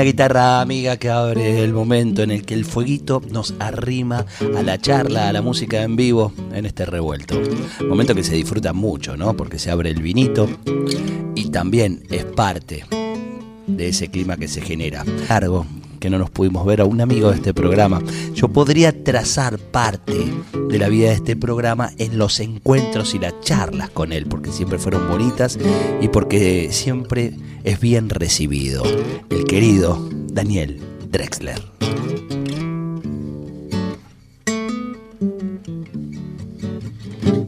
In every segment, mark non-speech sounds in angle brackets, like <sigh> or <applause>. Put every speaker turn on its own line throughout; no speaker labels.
Una guitarra amiga que abre el momento en el que el fueguito nos arrima a la charla, a la música en vivo en este revuelto. Momento que se disfruta mucho, ¿no? Porque se abre el vinito y también es parte de ese clima que se genera. Largo, que no nos pudimos ver a un amigo de este programa. Yo podría trazar parte de la vida de este programa en los encuentros y las charlas con él, porque siempre fueron bonitas y porque siempre es bien recibido. El querido Daniel Drexler.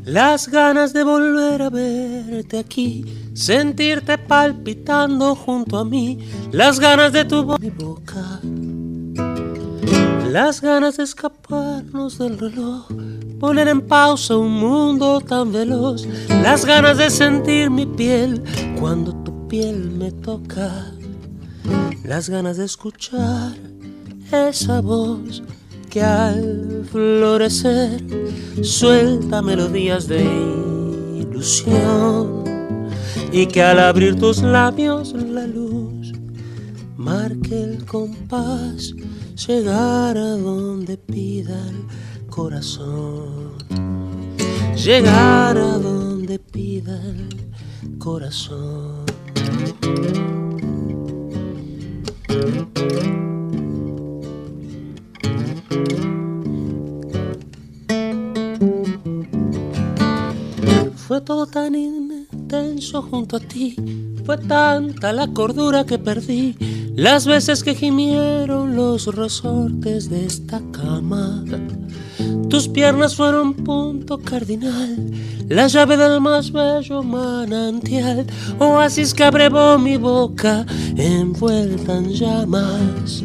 Las ganas de volver a verte aquí, sentirte palpitando junto a mí, las ganas de tu boca, las ganas de escaparnos del reloj, poner en pausa un mundo tan veloz, las ganas de sentir mi piel cuando tu piel me toca, las ganas de escuchar esa voz que al florecer suelta melodías de ilusión y que al abrir tus labios la luz marque el compás, llegar a donde pida el corazón, llegar a donde pida el corazón. Fue todo tan junto a ti, fue tanta la cordura que perdí, las veces que gimieron los resortes de esta cama. Tus piernas fueron punto cardinal, la llave del más bello manantial, oasis que abrevó mi boca envuelta en llamas.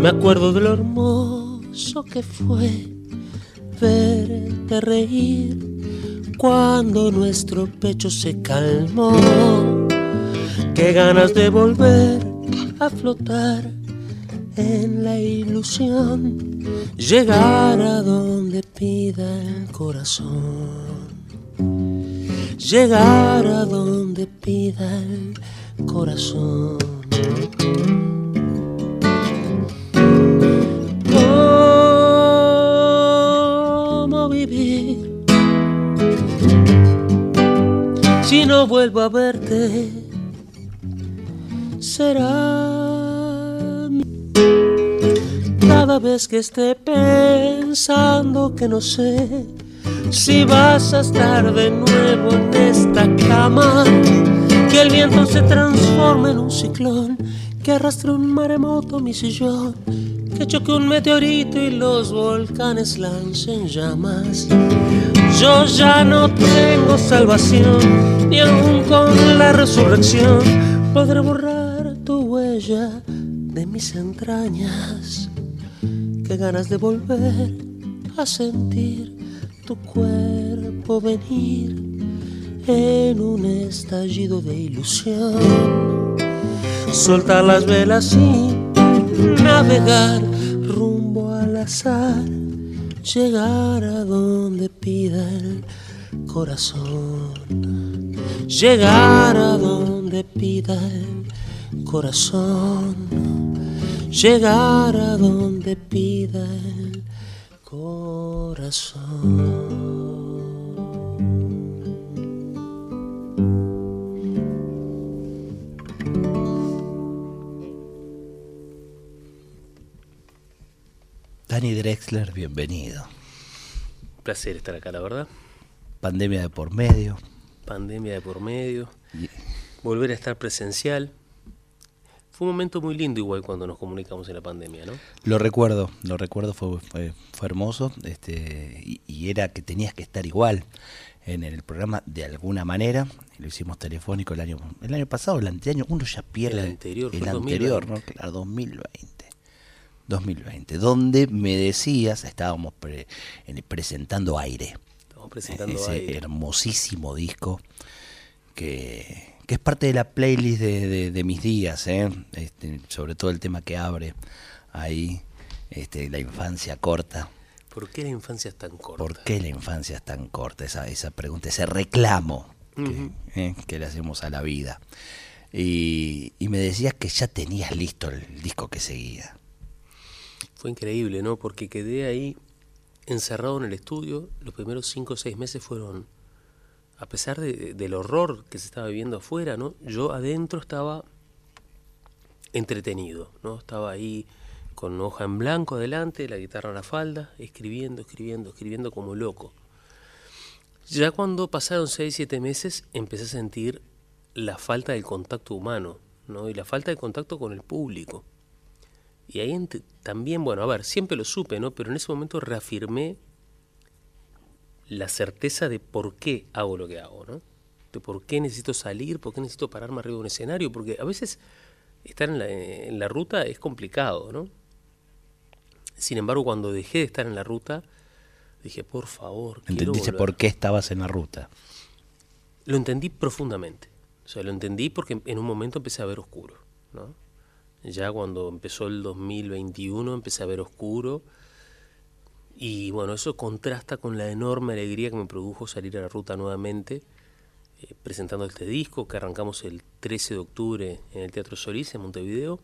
Me acuerdo de lo hermoso que fue verte reír cuando nuestro pecho se calmó. Qué ganas de volver a flotar en la ilusión, llegar a donde pida el corazón, llegar a donde pida el corazón. Si no vuelvo a verte, será cada vez que esté pensando que no sé si vas a estar de nuevo en esta cama, que el viento se transforme en un ciclón, que arrastre un maremoto mi sillón, que choque un meteorito y los volcanes lancen llamas. Yo ya no tengo salvación, ni aun con la resurrección podré borrar tu huella de mis entrañas. Qué ganas de volver a sentir tu cuerpo venir en un estallido de ilusión. Soltar las velas y navegar rumbo al azar llegar a donde pida el corazón, llegar a donde pida el corazón, llegar a donde pida el corazón.
Dani Drexler, bienvenido.
Un placer estar acá, la verdad.
Pandemia de por medio.
Pandemia de por medio. Volver a estar presencial. Fue un momento muy lindo igual cuando nos comunicamos en la pandemia, ¿no?
Lo recuerdo, lo recuerdo, fue, fue, fue hermoso este, y, y, era que tenías que estar igual en el programa de alguna manera. Lo hicimos telefónico el año el año pasado, el anteaño, uno ya pierde
el anterior,
el anterior, 2020. ¿no? Claro, 2020. 2020, donde me decías, estábamos pre- en- presentando aire,
Estamos presentando
ese
aire.
hermosísimo disco que, que es parte de la playlist de, de- de mis días, ¿eh? Este, sobre todo el tema que abre ahí, este, la infancia corta.
¿Por qué la infancia es tan corta?
¿Por qué la infancia es tan corta? Esa, esa pregunta, ese reclamo que, eh, que le hacemos a la vida. Y, y me decías que ya tenías listo el disco que seguía.
Fue increíble, ¿no? Porque quedé ahí encerrado en el estudio. Los primeros cinco o seis meses fueron, a pesar de- del horror que se estaba viviendo afuera, ¿no? Yo adentro estaba entretenido, ¿no? Estaba ahí con hoja en blanco adelante, la guitarra en la falda, escribiendo, escribiendo, escribiendo como loco. Ya cuando pasaron seis, siete meses, empecé a sentir la falta del contacto humano, ¿no? Y la falta de contacto con el público. Y ahí también, bueno, a ver, siempre lo supe, ¿no? Pero en ese momento reafirmé la certeza de por qué hago lo que hago, ¿no? De por qué necesito salir, por qué necesito pararme arriba de un escenario, porque a veces estar en la, en la ruta es complicado, ¿no? Sin embargo, cuando dejé de estar en la ruta, dije, por favor,
¿Entendiste
volver".
por qué estabas en la ruta?
Lo entendí profundamente. O sea, lo entendí porque en un momento empecé a ver oscuro, ¿no? Ya cuando empezó el 2021 empecé a ver oscuro y bueno, eso contrasta con la enorme alegría que me produjo salir a la ruta nuevamente eh, presentando este disco que arrancamos el 13 de octubre en el Teatro Solís en Montevideo.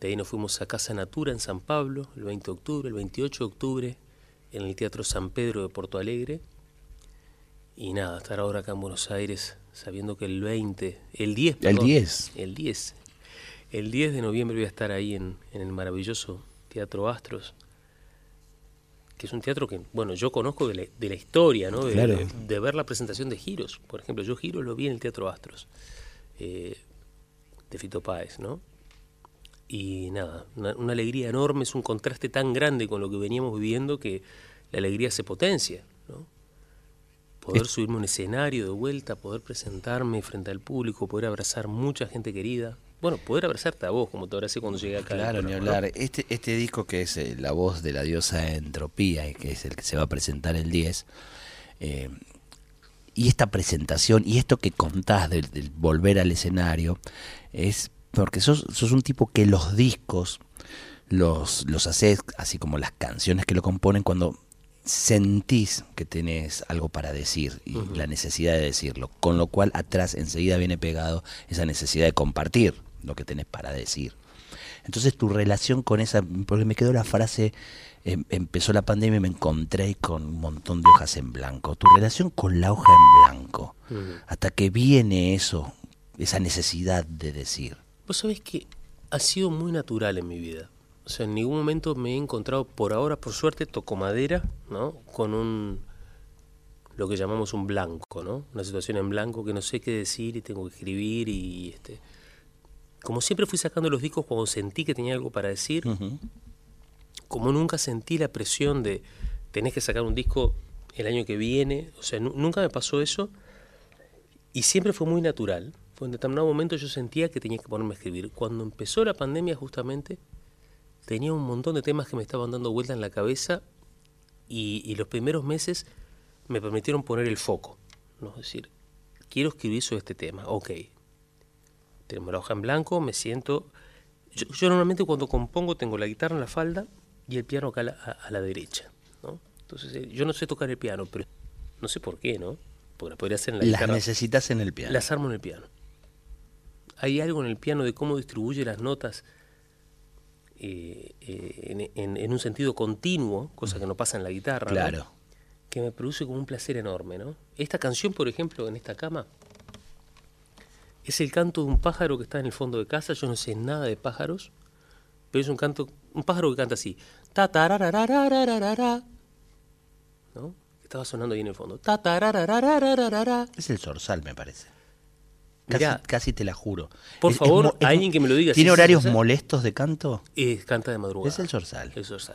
De ahí nos fuimos a Casa Natura en San Pablo el 20 de octubre, el 28 de octubre en el Teatro San Pedro de Porto Alegre. Y nada, estar ahora acá en Buenos Aires sabiendo que el 20, el 10,
El
perdón,
10.
El 10. El 10 de noviembre voy a estar ahí en, en el maravilloso Teatro Astros, que es un teatro que, bueno, yo conozco de la, de la historia, ¿no? De,
Claro.
de- de ver la presentación de Giros. Por ejemplo, yo Giros lo vi en el Teatro Astros, eh, de Fito Páez, ¿no? Y nada, una, una alegría enorme, es un contraste tan grande con lo que veníamos viviendo que la alegría se potencia, ¿no? Poder subirme a un escenario de vuelta, poder presentarme frente al público, poder abrazar mucha gente querida. Bueno, poder abrazarte a vos, como te abracé cuando llegué acá.
Claro, ni hablar. Este, este disco que es eh, la voz de la diosa Entropía y que es el que se va a presentar el 10, eh, y esta presentación y esto que contás del, del volver al escenario, es porque sos, sos un tipo que los discos los, los haces, así como las canciones que lo componen, cuando sentís que tenés algo para decir y la necesidad de decirlo, con lo cual atrás enseguida viene pegado esa necesidad de compartir lo que tenés para decir. Entonces tu relación con esa, porque me quedó la frase, em- empezó la pandemia y me encontré con un montón de hojas en blanco. Tu relación con la hoja en blanco,
Ujú.
hasta que viene eso, esa necesidad de decir.
Vos sabés que ha sido muy natural en mi vida. O sea, en ningún momento me he encontrado, por ahora, por suerte, toco madera, ¿no? Con un, lo que llamamos un blanco, ¿no? Una situación en blanco que no sé qué decir y tengo que escribir y, este... Como siempre fui sacando los discos cuando sentí que tenía algo para decir, como nunca sentí la presión de tenés que sacar un disco el año que viene, o sea, nu- nunca me pasó eso y siempre fue muy natural. Fue en determinado momento yo sentía que tenía que ponerme a escribir. Cuando empezó la pandemia justamente, tenía un montón de temas que me estaban dando vuelta en la cabeza y, y los primeros meses me permitieron poner el foco, ¿no? Es decir, quiero escribir sobre este tema, ok. Tenemos la hoja en blanco, me siento... Yo, yo normalmente cuando compongo tengo la guitarra en la falda y el piano acá a la, a- a la derecha, ¿no? Entonces eh, yo no sé tocar el piano, pero no sé por qué, ¿no? Porque la podría hacer en la
Las
guitarra.
necesitas en el piano.
Las armo en el piano. Hay algo en el piano de cómo distribuye las notas eh, eh, en, en- en un sentido continuo, cosa que no pasa en la guitarra, ¿no?
Claro.
que me produce como un placer enorme. ¿no? Esta canción, por ejemplo, en esta cama, es el canto de un pájaro que está en el fondo de casa. Yo no sé nada de pájaros, pero es un canto, un pájaro que canta así. Ta ¿no? Estaba sonando ahí en el fondo.
Es el zorzal, me parece. Casi,
Mirá.
casi te la juro.
Por
Es- es
favor,
mo- es
alguien que me lo diga.
¿Tiene
¿Sí es
horarios molestos de canto?
Eh, canta de madrugada.
Es el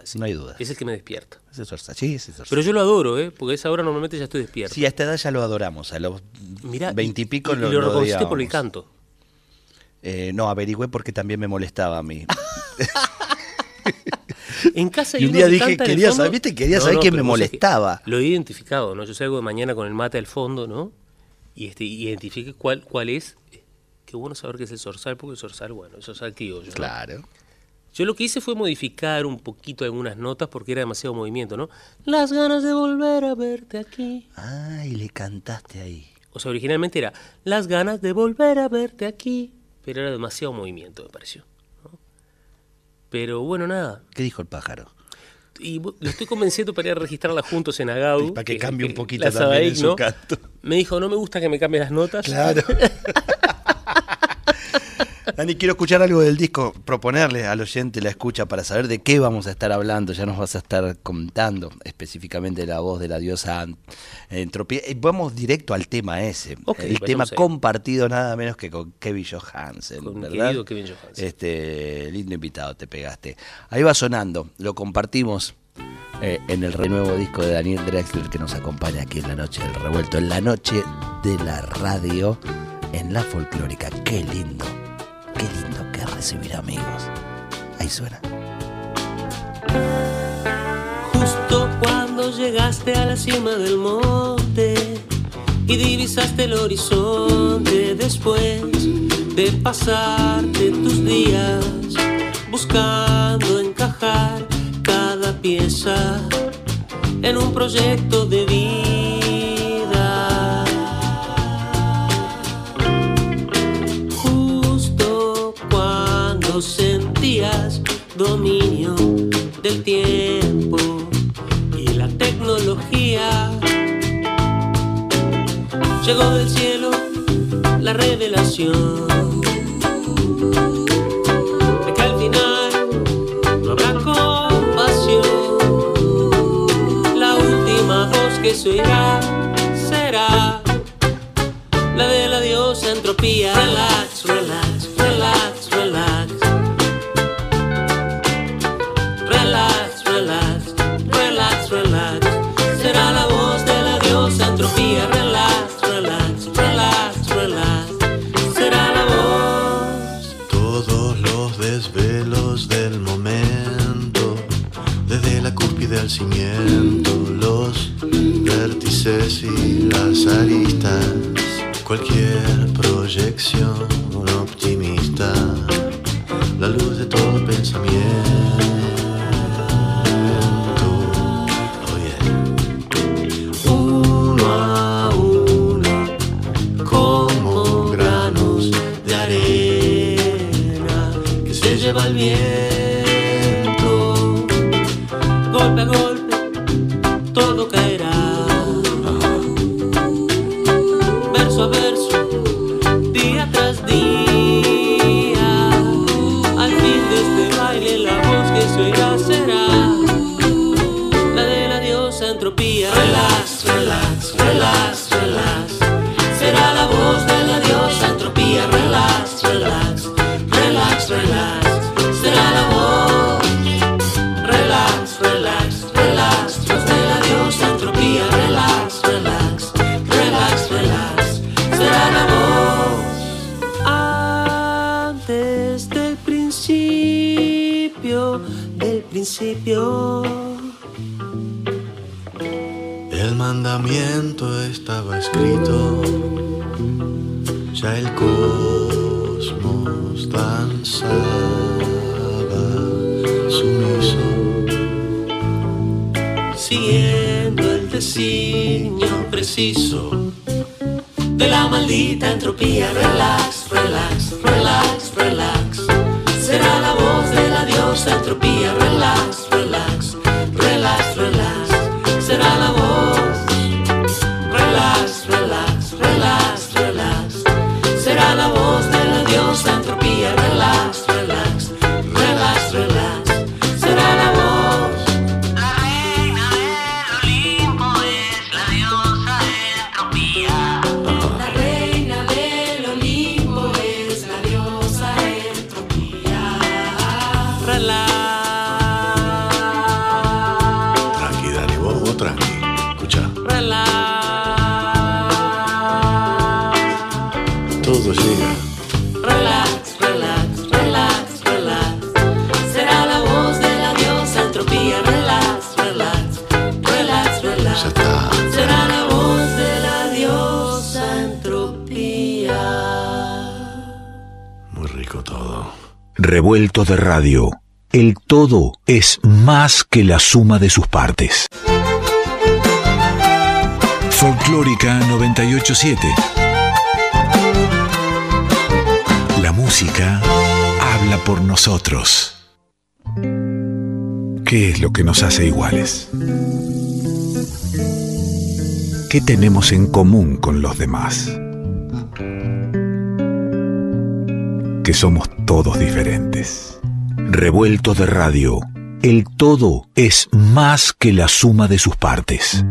sí.
No hay duda.
Es el que me despierta.
Es el zorzal. Sí, es el zorzal.
Pero yo lo adoro, ¿eh? Porque a esa hora normalmente ya estoy despierto.
Sí, a esta edad ya lo adoramos. A los veintipico
y, y
lo,
lo, reconociste por el canto.
Eh, no, averigüé porque también me molestaba a mí. <laughs>
En casa hay
Y un día
que
dije,
el
quería
fondo-
saber, viste, quería saber quién me
que
molestaba.
Lo he identificado, ¿no? Yo salgo de mañana con el mate al fondo, ¿no? Y este, identifique cuál, cuál es. Qué bueno saber qué es el zorzal, porque el zorzal, bueno, el zorzal criollo. ¿no?
Claro.
Yo lo que hice fue modificar un poquito algunas notas porque era demasiado movimiento, ¿no? Las ganas de volver a verte aquí.
Ay, le cantaste ahí.
O sea, originalmente era las ganas de volver a verte aquí, pero era demasiado movimiento, me pareció. ¿no? Pero bueno, nada.
¿Qué dijo el pájaro?
Y lo estoy convenciendo para ir a registrarla juntos en Agau.
Y para que cambie un poquito
la
también en
Sabaic,
su
¿no?
canto.
Me dijo, no me gusta que me cambie las notas.
Claro. <laughs> Dani, quiero escuchar algo del disco, proponerle al oyente la escucha para saber de qué vamos a estar hablando. Ya nos vas a estar contando específicamente la voz de la diosa Entropía. Y vamos directo al tema ese. El tema compartido nada menos que con Kevin Johansen.
Con
¿verdad?
querido Kevin Johansen.
Este lindo invitado te pegaste. Ahí va sonando, lo compartimos eh, en el renuevo disco de Daniel Drexler que nos acompaña aquí en la noche del revuelto, en la noche de la radio, en la folclórica. Qué lindo, qué lindo que recibir amigos. Ahí suena.
Justo cuando llegaste a la cima del monte y divisaste el horizonte después de pasarte tus días buscando encajar cada pieza en un proyecto de vida. Sentías dominio del tiempo y la tecnología. Llegó del cielo la revelación de que al final no habrá compasión. La última voz que se oirá será la de la diosa entropía. Relax, relax,
Revuelto de radio. El todo es más que la suma de sus partes. Folclórica 987. La música habla por nosotros. ¿Qué es lo que nos hace iguales? ¿Qué tenemos en común con los demás? Somos todos diferentes. Revuelto de radio. El todo es más que la suma de sus partes.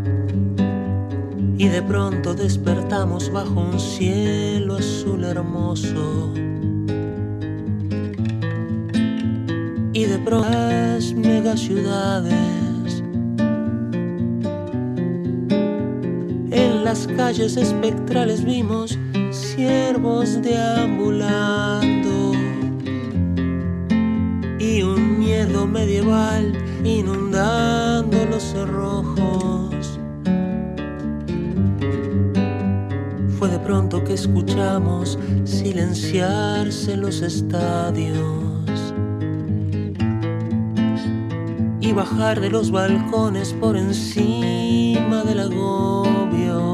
Y de pronto despertamos bajo un cielo azul hermoso. Y de pronto las megaciudades. En las calles espectrales vimos ciervos deambulando. Y un miedo medieval inundando los cerrojos. Fue de pronto que escuchamos silenciarse los estadios y bajar de los balcones por encima del agobio.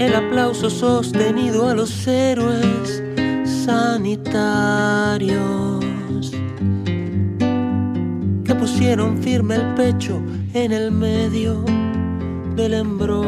El aplauso sostenido a los héroes sanitarios que pusieron firme el pecho en el medio del embrollo.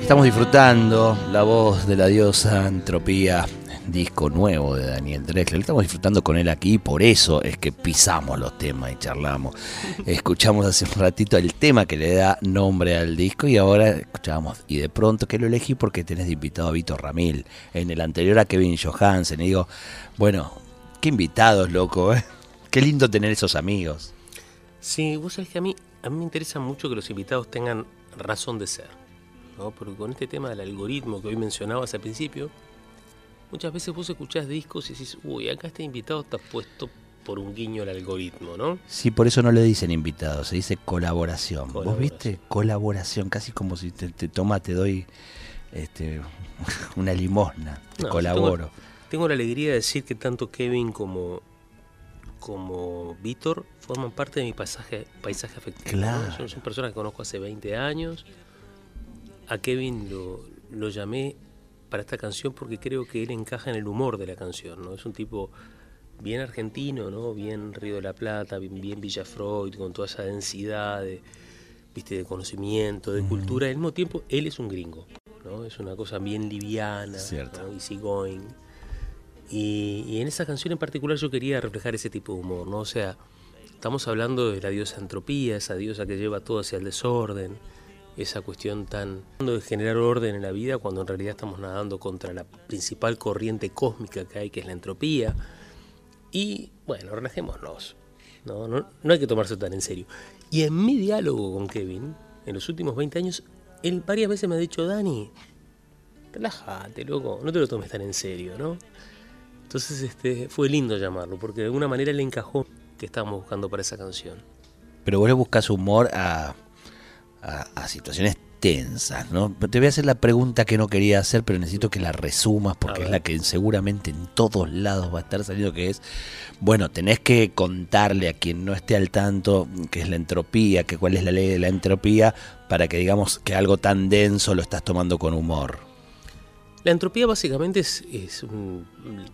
Estamos disfrutando la voz de la diosa Entropía, disco nuevo de Daniel Drexler. Lo estamos disfrutando con él aquí, por eso es que pisamos los temas y charlamos. <laughs> Escuchamos hace un ratito el tema que le da nombre al disco y ahora escuchamos. Y de pronto que lo elegí porque tenés de invitado a Vito Ramil, en el anterior a Kevin Johansen. Y digo, bueno, qué invitados, loco, ¿eh? Qué lindo tener esos amigos.
Sí, vos sabés que a mí, a mí me interesa mucho que los invitados tengan razón de ser. ¿no? Porque con este tema del algoritmo que hoy mencionabas al principio, muchas veces vos escuchás discos y decís, uy, acá este invitado está puesto por un guiño al algoritmo, ¿no?
Sí, por eso no le dicen invitados, se dice colaboración. ¿Vos viste? Colaboración, casi como si te, te toma, te doy este, <laughs> una limosna, te
No,
colaboro.
Tengo, tengo la alegría de decir que tanto Kevin como, como Víctor forman parte de mi paisaje, paisaje afectivo.
Claro.
Son, son personas que conozco hace 20 años. A Kevin lo, lo llamé para esta canción porque creo que él encaja en el humor de la canción. ¿no? Es un tipo bien argentino, ¿no? bien Río de la Plata, bien, bien Villa Freud, con toda esa densidad de, ¿viste? de conocimiento, de cultura. Al mismo tiempo, él es un gringo. ¿no? Es una cosa bien liviana. ¿no? easygoing. Y, y en esa canción en particular yo quería reflejar ese tipo de humor, ¿no? O sea, estamos hablando de la diosa entropía, esa diosa que lleva todo hacia el desorden, esa cuestión tan de generar orden en la vida cuando en realidad estamos nadando contra la principal corriente cósmica que hay, que es la entropía. Y bueno, relajémonos. No, no, no hay que tomarse tan en serio. Y en mi diálogo con Kevin, en los últimos 20 años, él varias veces me ha dicho, Dani, relájate, loco, no te lo tomes tan en serio, ¿no? Entonces este, fue lindo llamarlo, porque de alguna manera le encajó que estábamos buscando para esa canción.
Pero vos le buscas humor a, a, a situaciones tensas, ¿no? Te voy a hacer la pregunta que no quería hacer, pero necesito que la resumas porque es la que seguramente en todos lados va a estar saliendo, que es, bueno, tenés que contarle a quien no esté al tanto qué es la entropía, que cuál es la ley de la entropía, para que digamos que algo tan denso lo estás tomando con humor.
La entropía básicamente es, es un-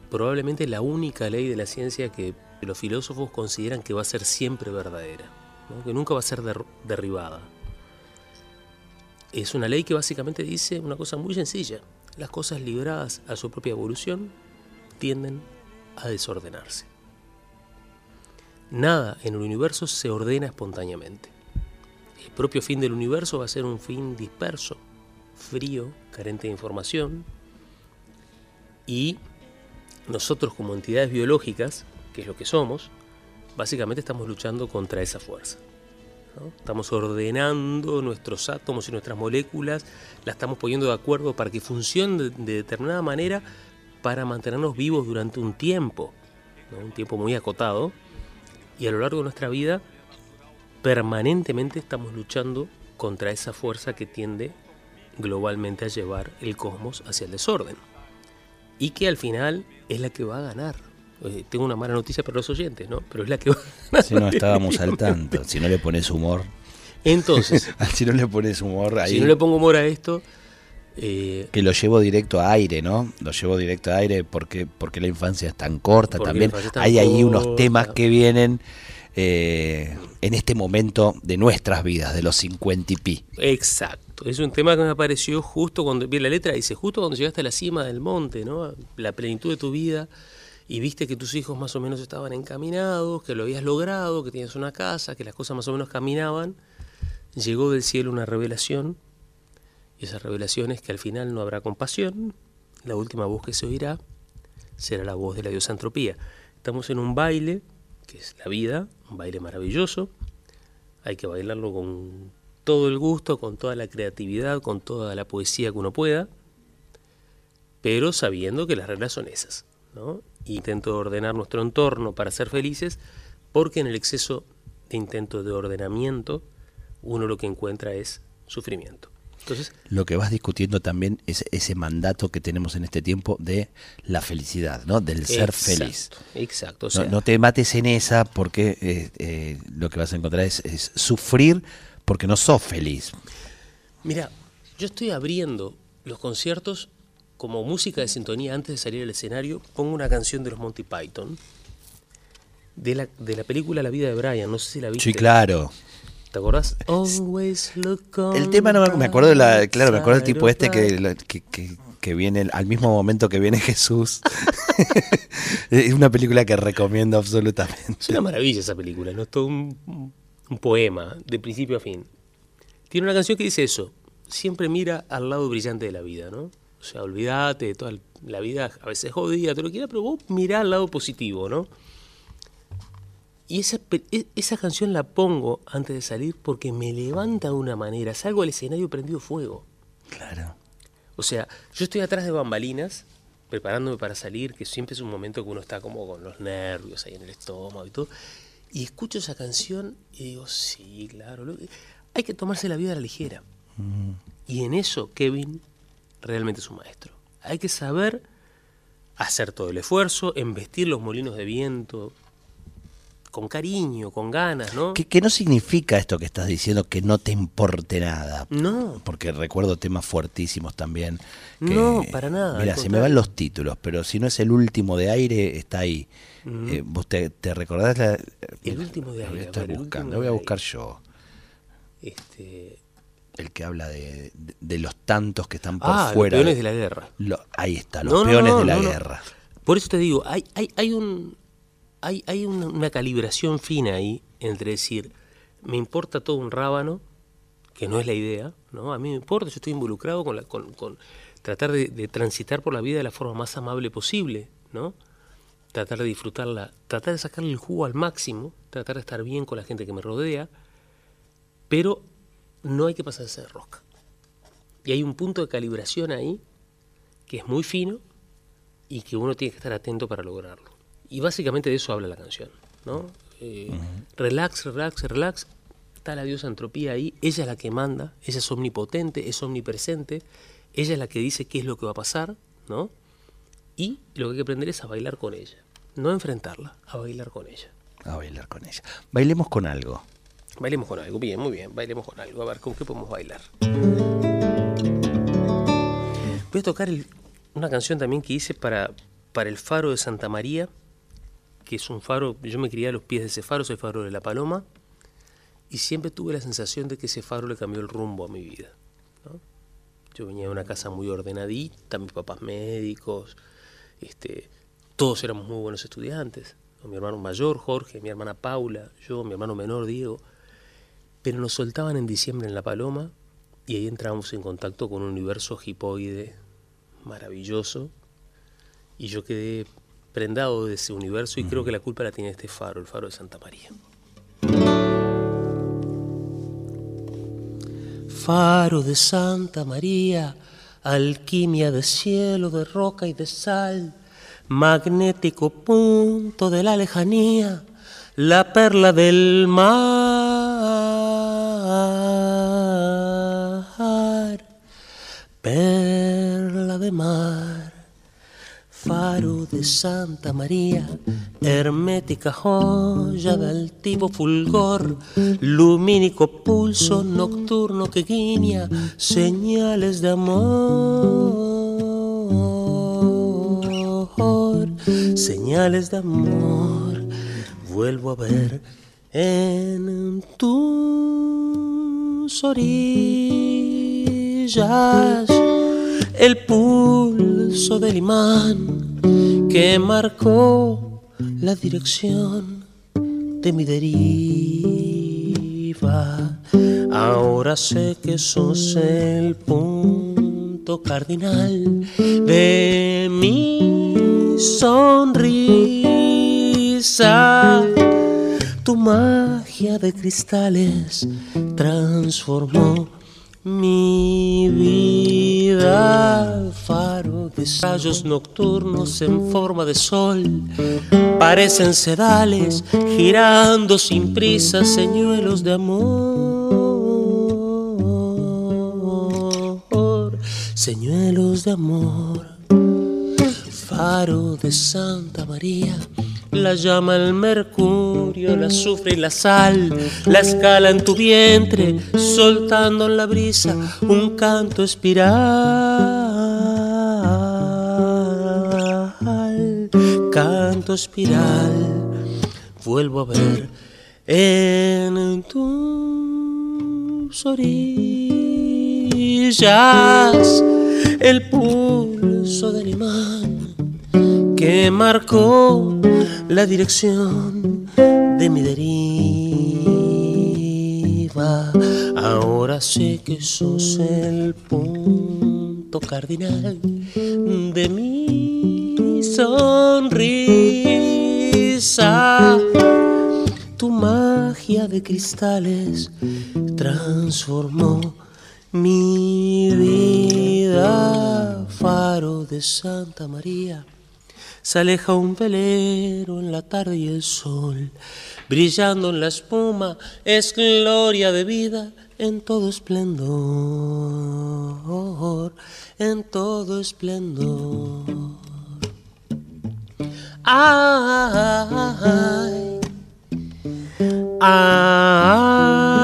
probablemente la única ley de la ciencia que los filósofos consideran que va a ser siempre verdadera, ¿no? que nunca va a ser der- derribada. Es una ley que básicamente dice una cosa muy sencilla. Las cosas libradas a su propia evolución tienden a desordenarse. Nada en el universo se ordena espontáneamente. El propio fin del universo va a ser un fin disperso, frío, carente de información. Y nosotros como entidades biológicas, que es lo que somos, básicamente estamos luchando contra esa fuerza. Estamos ordenando nuestros átomos y nuestras moléculas, las estamos poniendo de acuerdo para que funcionen de, de determinada manera para mantenernos vivos durante un tiempo, un tiempo muy acotado, y a lo largo de nuestra vida permanentemente estamos luchando contra esa fuerza que tiende globalmente a llevar el cosmos hacia el desorden. Y que al final es la que va a ganar. Eh, tengo una mala noticia para los oyentes, ¿no? Pero es la que.
Si no estábamos al tanto, si no le pones humor,
Entonces, <laughs>
si no le pones humor ahí,
si no le pongo humor a esto, eh,
que lo llevo directo a aire, ¿no? Lo llevo directo a aire porque porque la infancia es tan corta también.
tan
Hay ahí unos temas que vienen eh, en este momento de nuestras vidas, de los 50 y pi.
Exacto, es un tema que me apareció justo cuando vi la letra, dice justo cuando llegaste a la cima del monte, ¿no? La plenitud de tu vida y viste que tus hijos más o menos estaban encaminados, que lo habías logrado, que tenías una casa, que las cosas más o menos caminaban, llegó del cielo una revelación y esa revelación es que al final no habrá compasión, la última voz que se oirá será la voz de la diosa entropía. Estamos en un baile, que es la vida, un baile maravilloso, hay que bailarlo con todo el gusto, con toda la creatividad, con toda la poesía que uno pueda, pero sabiendo que las reglas son esas. ¿no? Intento ordenar nuestro entorno para ser felices, porque en el exceso de intento de ordenamiento, uno lo que encuentra es sufrimiento. Entonces,
Lo que vas discutiendo también es ese mandato que tenemos en este tiempo de la felicidad, ¿no? Del ser
exacto,
feliz.
Exacto. O
No- te mates en esa porque eh, eh, lo que vas a encontrar es, es sufrir porque no sos feliz.
Mira, yo estoy abriendo los conciertos como música de sintonía antes de salir al escenario. Pongo una canción de los Monty Python, de la, de la película La vida de Brian, no sé si la viste.
Sí, claro.
¿Te acordás? Always look on
El tema no me, acuerdo de la, claro, me acuerdo del tipo este que, que, que- que viene al mismo momento que viene <laughs> Jesús. es una película que recomiendo
Es
absolutamente.
una maravilla esa película, ¿no? Es todo un, un poema, de principio a fin. Tiene una canción que dice eso, siempre mira al lado brillante de la vida, ¿no? O sea, olvídate de toda la vida, a veces jodida, todo lo que quieras, pero vos mirá al lado positivo, ¿no? Y esa, e- esa canción la pongo antes de salir porque me levanta de una manera, salgo al escenario prendido fuego.
Claro.
O sea, yo estoy atrás de bambalinas, preparándome para salir, que siempre es un momento que uno está como con los nervios ahí en el estómago y todo. Y escucho esa canción y digo, sí, claro, hay que tomarse la vida a la ligera. Y en eso Kevin realmente es un maestro. Hay que saber hacer todo el esfuerzo, embestir los molinos de viento con cariño, con ganas, ¿no?
¿Qué, qué no significa esto que estás diciendo que no te importe nada?
No,
Porque recuerdo temas fuertísimos también. que-
No, para nada,
Mira, se me van los títulos, pero si no es el último de aire, está ahí. Eh, ¿Vos te, te recordás la.?
El último de
Lo
aire, ver, el
buscando, lo voy a buscar yo.
este,
El que habla de, de- de los tantos que están por
ah, los
fuera.
peones de la guerra.
Lo- ahí está, los
No,
peones
no,
de la guerra.
Por eso te digo, hay, hay, hay un hay, hay una, una calibración fina ahí entre decir, me importa todo un rábano, que no es la idea, ¿no? A mí me importa, yo estoy involucrado con, la, con, con tratar de, de transitar por la vida de la forma más amable posible, ¿no? Tratar de disfrutarla, tratar de sacarle el jugo al máximo, tratar de estar bien con la gente que me rodea, pero no hay que pasarse de rosca. Y hay un punto de calibración ahí que es muy fino y que uno tiene que estar atento para lograrlo. Y básicamente de eso habla la canción, ¿no? Eh, Relax, relax, relax. Está la diosa entropía ahí, ella es la que manda, ella es omnipotente, es omnipresente, ella es la que dice qué es lo que va a pasar, ¿no? Y lo que hay que aprender es a bailar con ella, no a enfrentarla, a bailar con ella.
A bailar con ella. Bailemos con algo.
Bailemos con algo, bien, muy bien, bailemos con algo. A ver, ¿con qué podemos bailar? Voy a tocar una canción también que hice para, para el faro de Santa María, que es un faro, yo me crié a los pies de ese faro, es el faro de la Paloma, y siempre tuve la sensación de que ese faro le cambió el rumbo a mi vida. Yo venía de una casa muy ordenadita, mis papás médicos, este, todos éramos muy buenos estudiantes. Mi hermano mayor, Jorge, mi hermana Paula, yo, mi hermano menor, Diego. Pero nos soltaban en diciembre en La Paloma y ahí entramos en contacto con un universo hipoide maravilloso. Y yo quedé prendado de ese universo y creo que la culpa la tiene este faro, el faro de Santa María. Faro de Santa María, alquimia de cielo, de roca y de sal, magnético punto de la lejanía, la perla del mar, Santa María, hermética joya de altivo fulgor, lumínico pulso nocturno que guiña señales de amor, señales de amor, vuelvo a ver en tus orillas el pulso del imán que marcó la dirección de mi deriva. Ahora sé que sos el punto cardinal de mi sonrisa. Tu magia de cristales transformó mi vida, faro de rayos nocturnos en forma de sol, parecen sedales girando sin prisa, señuelos de amor, señuelos de amor, faro de Santa María la llama el mercurio, la azufre y la sal, la escala en tu vientre, soltando en la brisa un canto espiral, canto espiral, vuelvo a ver en tus orillas el pulso del imán que marcó la dirección de mi deriva. Ahora sé que sos el punto cardinal de mi sonrisa. Tu magia de cristales transformó mi vida, faro de Santa María se aleja un velero en la tarde y el sol, brillando en la espuma, es gloria de vida en todo esplendor, en todo esplendor. Ay, ay,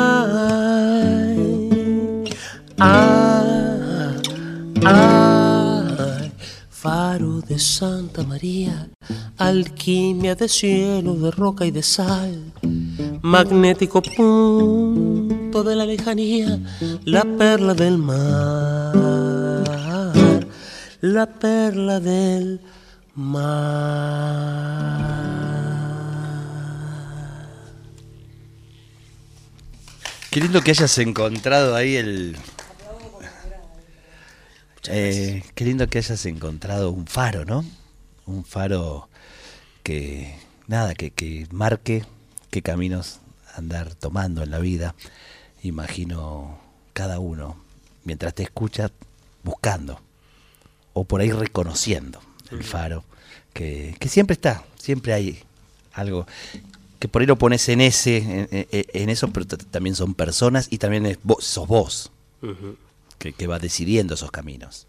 de Santa María, alquimia de cielo, de roca y de sal, magnético punto de la lejanía, la perla del mar, la perla del mar.
Qué lindo que hayas encontrado ahí el. Eh, qué lindo que hayas encontrado un faro, ¿no? Un faro que, nada, que, que marque qué caminos andar tomando en la vida. Imagino cada uno, mientras te escucha, buscando, o por ahí reconociendo el faro, que, que siempre está, siempre hay algo que por ahí lo pones en ese, en, en- en eso, pero también son personas y también es vos, sos vos. Que, que va decidiendo esos caminos.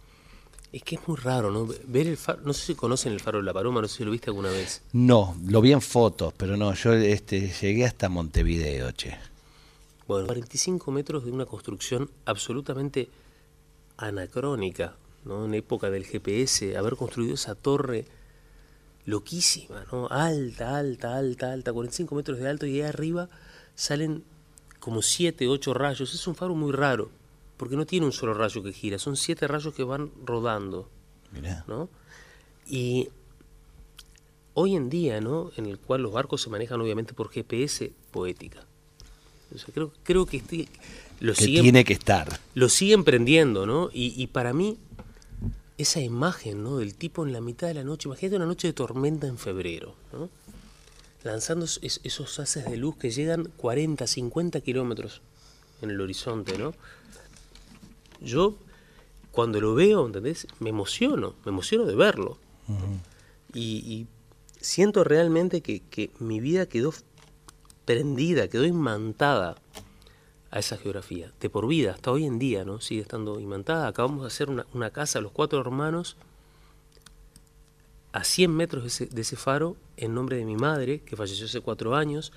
Es que es muy raro, ¿no? Ver el faro, no sé si conocen el faro de la Paloma, no sé si lo viste alguna vez.
No, lo vi en fotos, pero no, yo este, llegué hasta Montevideo, che.
Bueno, 45 metros de una construcción absolutamente anacrónica, ¿no? En época del GPS, haber construido esa torre loquísima, ¿no? Alta, alta, alta, alta, 45 metros de alto y ahí arriba salen como 7, 8 rayos. Es un faro muy raro, porque no tiene un solo rayo que gira, son 7 rayos que van rodando.
Mirá.
¿no? Y hoy en día, ¿no? En el cual los barcos se manejan obviamente por GPS poética. O sea, creo, creo que este- lo,
Que
siguen,
tiene que estar.
lo siguen prendiendo, ¿no? Y, y para mí, esa imagen, ¿no? Del tipo en la mitad de la noche, imagínate una noche de tormenta en febrero, ¿no? Lanzando es- es- esos haces de luz que llegan 40, 50 kilómetros en el horizonte, ¿no?
Yo, cuando lo veo, ¿entendés? Me emociono, me emociono de verlo. y, y siento realmente que, que mi vida quedó prendida, quedó imantada a esa geografía, de por vida, hasta hoy en día, ¿no? Sigue estando imantada. Acabamos de hacer una, una casa, los cuatro hermanos, a 100 metros de ese, de ese faro, en nombre de mi madre, que falleció hace cuatro años,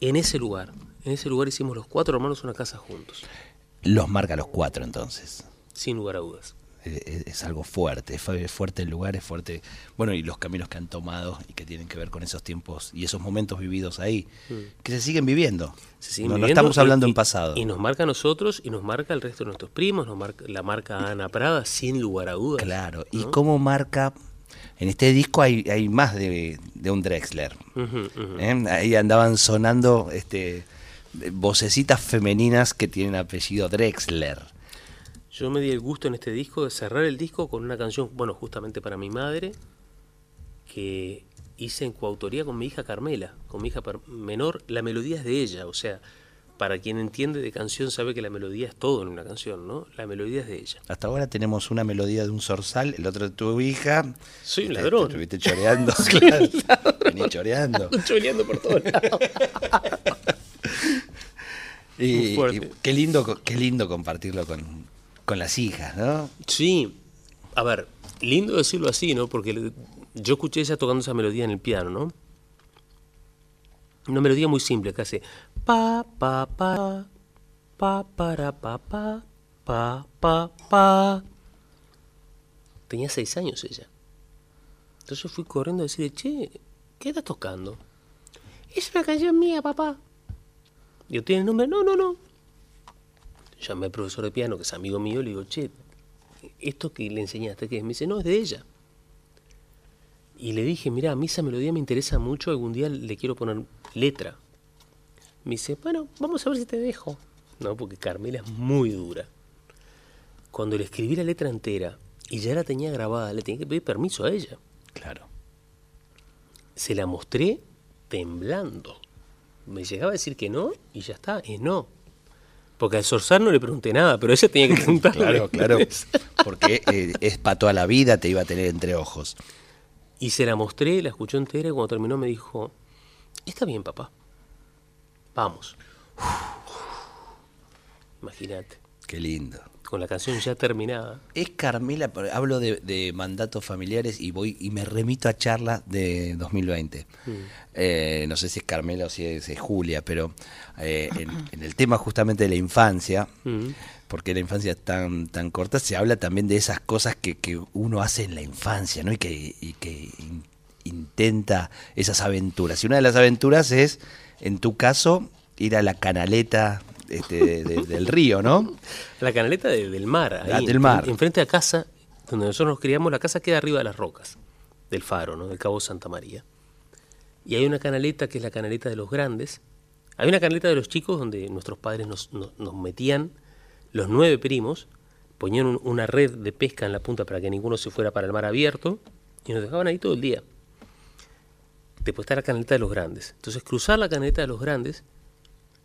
en ese lugar. En ese lugar hicimos los cuatro hermanos una casa juntos,
Los marca a los cuatro entonces.
sin lugar a dudas.
Es, es- es algo fuerte, es fu- es fuerte el lugar, es fuerte. Bueno, y los caminos que han tomado y que tienen que ver con esos tiempos y esos momentos vividos ahí, que se siguen viviendo.
Se siguen
no, no
viviendo
estamos
y-
hablando
y-
en pasado.
Y nos marca a nosotros y nos marca al resto de nuestros primos, nos marca, la marca Ana Prada, sin lugar a dudas.
Claro, y
¿no?
cómo marca. En este disco hay, hay más de, de un Drexler. ¿eh? Ahí andaban sonando este, vocecitas femeninas que tienen apellido Drexler.
Yo me di el gusto en este disco de cerrar el disco con una canción, bueno, justamente para mi madre, que hice en coautoría con mi hija Carmela, con mi hija menor. La melodía es de ella, o sea, para quien entiende de canción sabe que la melodía es todo en una canción, ¿no? La melodía es de ella.
Hasta ahora tenemos una melodía de un zorzal, el otro de tu hija.
Soy un
Te-
ladrón.
te Estuviste choreando, <laughs> claro. Vení choreando. <laughs>
Choreando por todos lados. <laughs>
Y, y qué lindo, qué lindo compartirlo con, con las hijas, ¿no?
Sí, a ver, lindo decirlo así, ¿no? Porque yo escuché ella tocando esa melodía en el piano, ¿no? Una melodía muy simple que hace pa pa pa pa para pa pa pa pa pa. Tenía seis años ella. Entonces fui corriendo a decirle, che, ¿qué estás tocando? Es una canción mía, papá. Yo ¿tiene el nombre? No, no, no. Llamé al profesor de piano, que es amigo mío, le digo, che, ¿esto que le enseñaste qué es? Me dice, no, es de ella. Y le dije, mira, a mí esa melodía me interesa mucho, algún día le quiero poner letra. Me dice, bueno, vamos a ver si te dejo. No, porque Carmela es muy dura. Cuando le escribí la letra entera y ya la tenía grabada, le tenía que pedir permiso a ella.
Claro.
Se la mostré temblando. Me llegaba a decir que no y ya está, es no. Porque al Sorsar no le pregunté nada, pero ella tenía que <laughs> preguntarle.
Claro, claro. <laughs> Porque eh, es para toda la vida, te iba a tener entre ojos.
Y se la mostré, la escuchó entera y cuando terminó me dijo, está bien papá, vamos. Imagínate,
Qué lindo.
Con la canción ya terminada.
Es Carmela, hablo de, de mandatos familiares y voy y me remito a charla de 2020. Eh, no sé si es Carmela o si es, es Julia, pero eh, en, en el tema justamente de la infancia,
Mm.
porque la infancia es tan, tan corta, se habla también de esas cosas que, que uno hace en la infancia, ¿no? Y que, y que in- intenta esas aventuras. Y una de las aventuras es, en tu caso, ir a la canaleta este, de- del río, ¿no?
La canaleta de- del mar, ahí,
Ah, del mar.
en- enfrente a casa, donde nosotros nos criamos, la casa queda arriba de las rocas, del faro, ¿no? del Cabo Santa María. Y hay una canaleta que es la canaleta de los grandes. Hay una canaleta de los chicos donde nuestros padres nos, nos- nos metían los nueve primos, ponían un- una red de pesca en la punta para que ninguno se fuera para el mar abierto y nos dejaban ahí todo el día. Después está la canaleta de los grandes. Entonces cruzar la canaleta de los grandes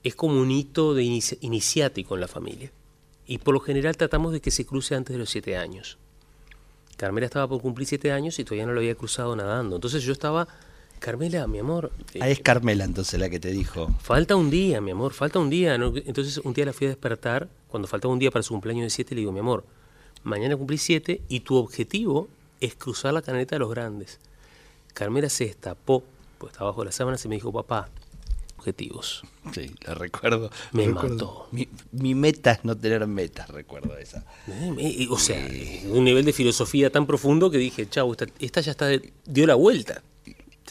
es como un hito de inici- iniciático en la familia. Y por lo general tratamos de que se cruce antes de los siete años. Carmela estaba por cumplir siete años y todavía no lo había cruzado nadando. Entonces yo estaba, Carmela, mi amor, eh,
Ahí es Carmela entonces la que te dijo.
falta un día, mi amor, falta un día. ¿no? Entonces un día la fui a despertar, cuando faltaba un día para su cumpleaños de siete, le digo, mi amor, mañana cumplí siete y tu objetivo es cruzar la caneta de los grandes. Carmela se destapó, pues estaba bajo las sábanas y me dijo, papá, objetivos.
Sí, la recuerdo.
Me
recuerdo.
mató.
Mi, mi meta es no tener metas, recuerdo esa.
Eh, O sea, un nivel de filosofía tan profundo que dije, chau, esta, esta ya está, de- dio la vuelta.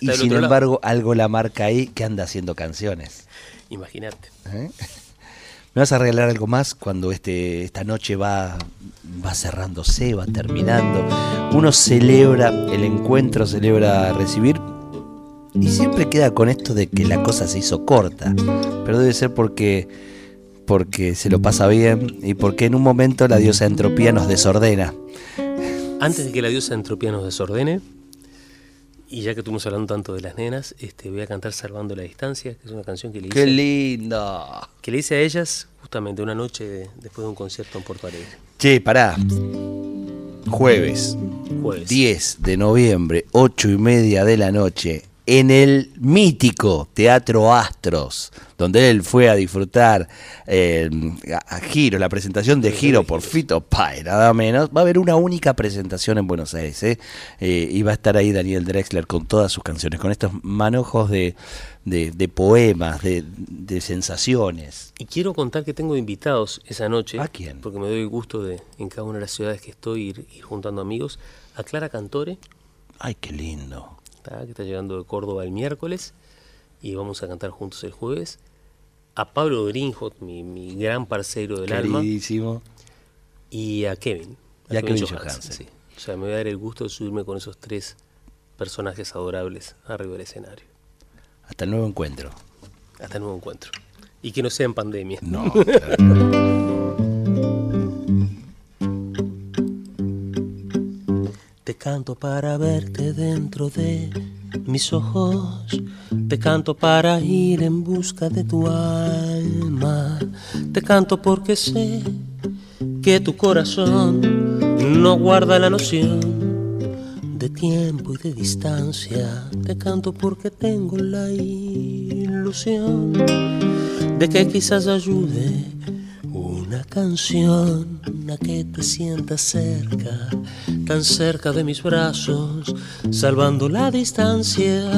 Y
Está
sin
lado.
embargo, algo la marca ahí que anda haciendo canciones.
Imagínate.
¿eh? ¿Me vas a regalar algo más cuando este, esta noche va, va cerrándose, va terminando? Uno celebra el encuentro, celebra recibir y siempre queda con esto de que la cosa se hizo corta. Pero debe ser porque, porque se lo pasa bien y porque en un momento la diosa entropía nos desordena.
Antes de que la diosa entropía nos desordene, y ya que estuvimos hablando tanto de las nenas, este, voy a cantar Salvando la Distancia, que es una canción que le
¡Qué
hice,
lindo!
que le hice a ellas justamente una noche de- después de un concierto en Porto Alegre.
Che, pará. Jueves,
Jueves.
10 de noviembre, 8 y media de la noche, en el mítico Teatro Astros, donde él fue a disfrutar eh, a, a Giro, la presentación de Giro por Fito Pai, nada menos. Va a haber una única presentación en Buenos Aires, ¿eh? Eh, y va a estar ahí Daniel Drexler con todas sus canciones, con estos manojos de, de- de poemas, de, de sensaciones.
Y quiero contar que tengo invitados esa noche.
¿A quién?
Porque me doy gusto de, en cada una de las ciudades que estoy, ir, ir juntando amigos. A Clara Cantore,
Ay, qué lindo.
¿Tá? que está llegando de Córdoba el miércoles. Y vamos a cantar juntos el jueves. A Pablo Greenhot, mi, mi gran parceiro del alma.
Queridísimo.
Y a Kevin.
Y a Kevin Johansen.
sí. O sea, me voy a dar el gusto de subirme con esos tres personajes adorables arriba del escenario.
Hasta el nuevo encuentro.
Hasta el nuevo encuentro. Y que no sea en pandemia.
No. claro. <laughs>
Te canto para verte dentro de mis ojos. Te canto para ir en busca de tu alma. Te canto porque sé que tu corazón no guarda la noción de tiempo y de distancia. Te canto porque tengo la ilusión de que quizás ayude una canción que te sientas cerca, tan cerca de mis brazos, salvando la distancia.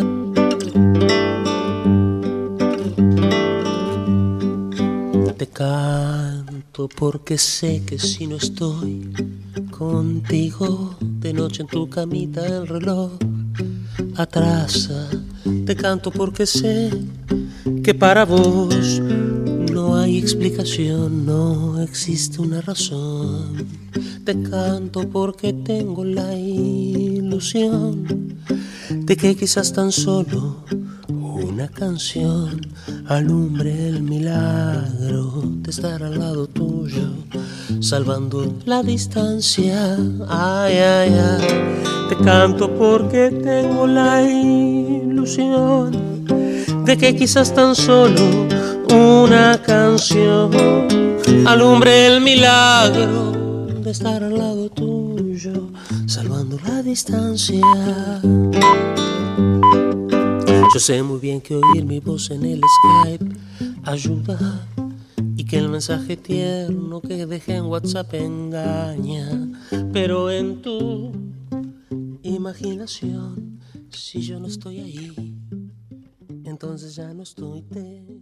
Te canto porque sé que si no estoy contigo, de noche en tu camita el reloj atrasa. Te canto porque sé que para vos hay explicación, no existe una razón. Te canto porque tengo la ilusión de que quizás tan solo una canción alumbre el milagro de estar al lado tuyo, salvando la distancia. Ay, ay, ay. Te canto porque tengo la ilusión de que quizás tan solo una canción alumbre el milagro de estar al lado tuyo, salvando la distancia. Yo sé muy bien que oír mi voz en el Skype ayuda y que el mensaje tierno que dejé en WhatsApp engaña, pero en tu imaginación, si yo no estoy ahí, entonces ya no estoy, te.